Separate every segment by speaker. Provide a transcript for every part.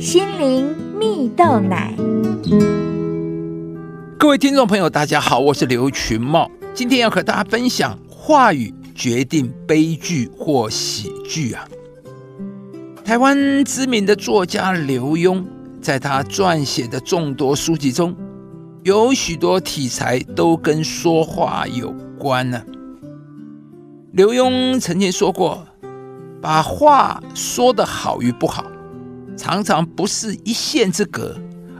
Speaker 1: 心灵蜜豆奶。
Speaker 2: 各位听众朋友，大家好，我是刘群茂，今天要和大家分享话语决定悲剧或喜剧啊。台湾知名的作家刘墉，在他撰写的众多书籍中，有许多题材都跟说话有关呢。刘墉曾经说过，把话说得好与不好。常常不是一线之隔，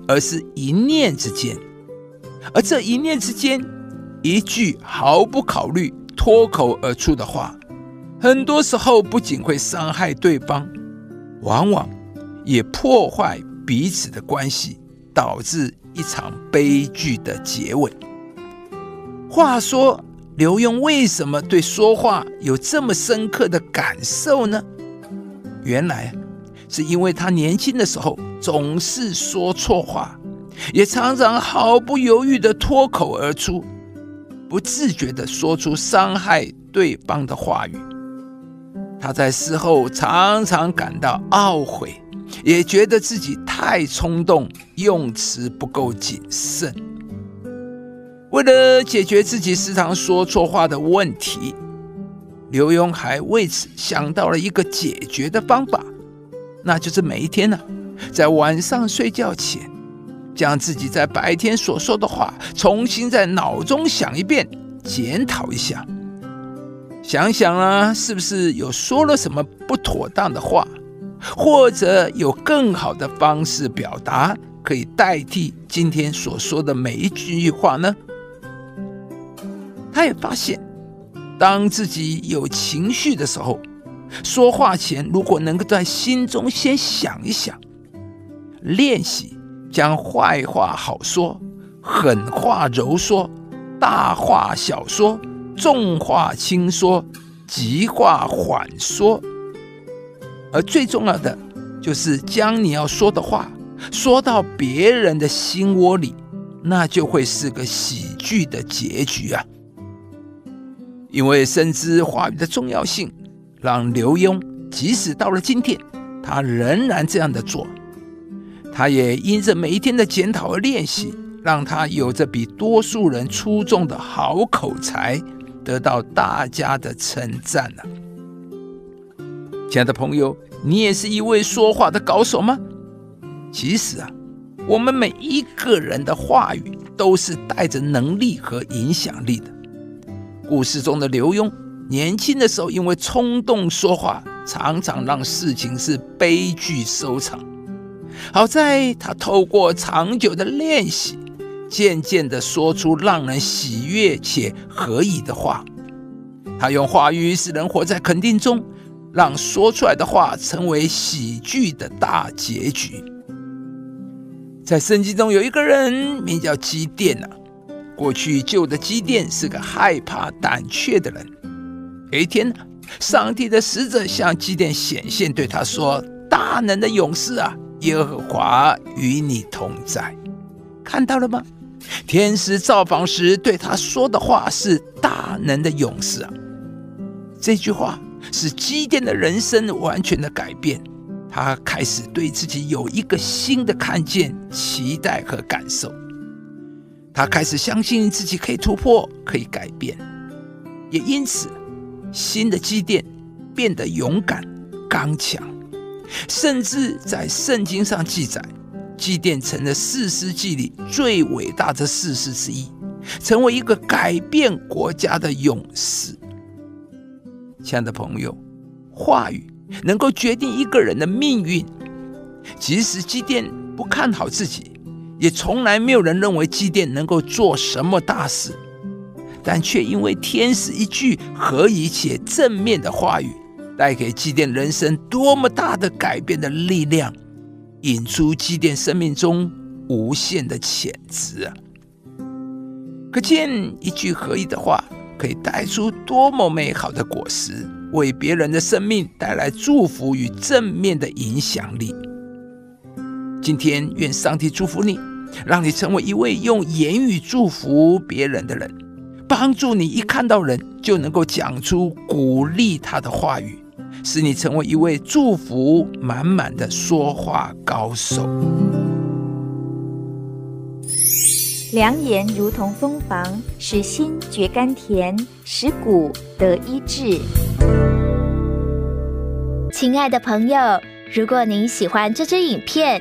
Speaker 2: 而是一念之间。而这一念之间，一句毫不考虑脱口而出的话，很多时候不仅会伤害对方，往往也破坏彼此的关系，导致一场悲剧的结尾。话说，刘墉为什么对说话有这么深刻的感受呢？原来。是因为他年轻的时候总是说错话，也常常毫不犹豫的脱口而出，不自觉的说出伤害对方的话语。他在事后常常感到懊悔，也觉得自己太冲动，用词不够谨慎。为了解决自己时常说错话的问题，刘墉还为此想到了一个解决的方法。那就是每一天呢，在晚上睡觉前，将自己在白天所说的话重新在脑中想一遍，检讨一下，想想啊，是不是有说了什么不妥当的话，或者有更好的方式表达，可以代替今天所说的每一句话呢？他也发现，当自己有情绪的时候。说话前，如果能够在心中先想一想，练习将坏话好说，狠话柔说，大话小说，重话轻说，急话缓说，而最重要的就是将你要说的话说到别人的心窝里，那就会是个喜剧的结局啊！因为深知话语的重要性。让刘墉即使到了今天，他仍然这样的做。他也因着每一天的检讨和练习，让他有着比多数人出众的好口才，得到大家的称赞呢。亲爱的朋友，你也是一位说话的高手吗？其实啊，我们每一个人的话语都是带着能力和影响力的。故事中的刘墉。年轻的时候，因为冲动说话，常常让事情是悲剧收场。好在他透过长久的练习，渐渐的说出让人喜悦且合宜的话。他用话语使人活在肯定中，让说出来的话成为喜剧的大结局。在圣经中有一个人名叫基甸呐，过去旧的基甸是个害怕胆怯的人。有一天，上帝的使者向基甸显现，对他说：“大能的勇士啊，耶和华与你同在。”看到了吗？天使造访时对他说的话是“大能的勇士啊”。这句话使基甸的人生完全的改变，他开始对自己有一个新的看见、期待和感受。他开始相信自己可以突破，可以改变，也因此。新的积淀变得勇敢、刚强，甚至在圣经上记载，祭奠成了四世纪里最伟大的事实之一，成为一个改变国家的勇士。亲爱的朋友，话语能够决定一个人的命运。即使基甸不看好自己，也从来没有人认为基甸能够做什么大事。但却因为天使一句合宜且正面的话语，带给祭奠人生多么大的改变的力量，引出祭奠生命中无限的潜质啊！可见一句合宜的话，可以带出多么美好的果实，为别人的生命带来祝福与正面的影响力。今天，愿上帝祝福你，让你成为一位用言语祝福别人的人。帮助你一看到人就能够讲出鼓励他的话语，使你成为一位祝福满满的说话高手。
Speaker 1: 良言如同蜂房，使心觉甘甜，使骨得医治。
Speaker 3: 亲爱的朋友，如果您喜欢这支影片，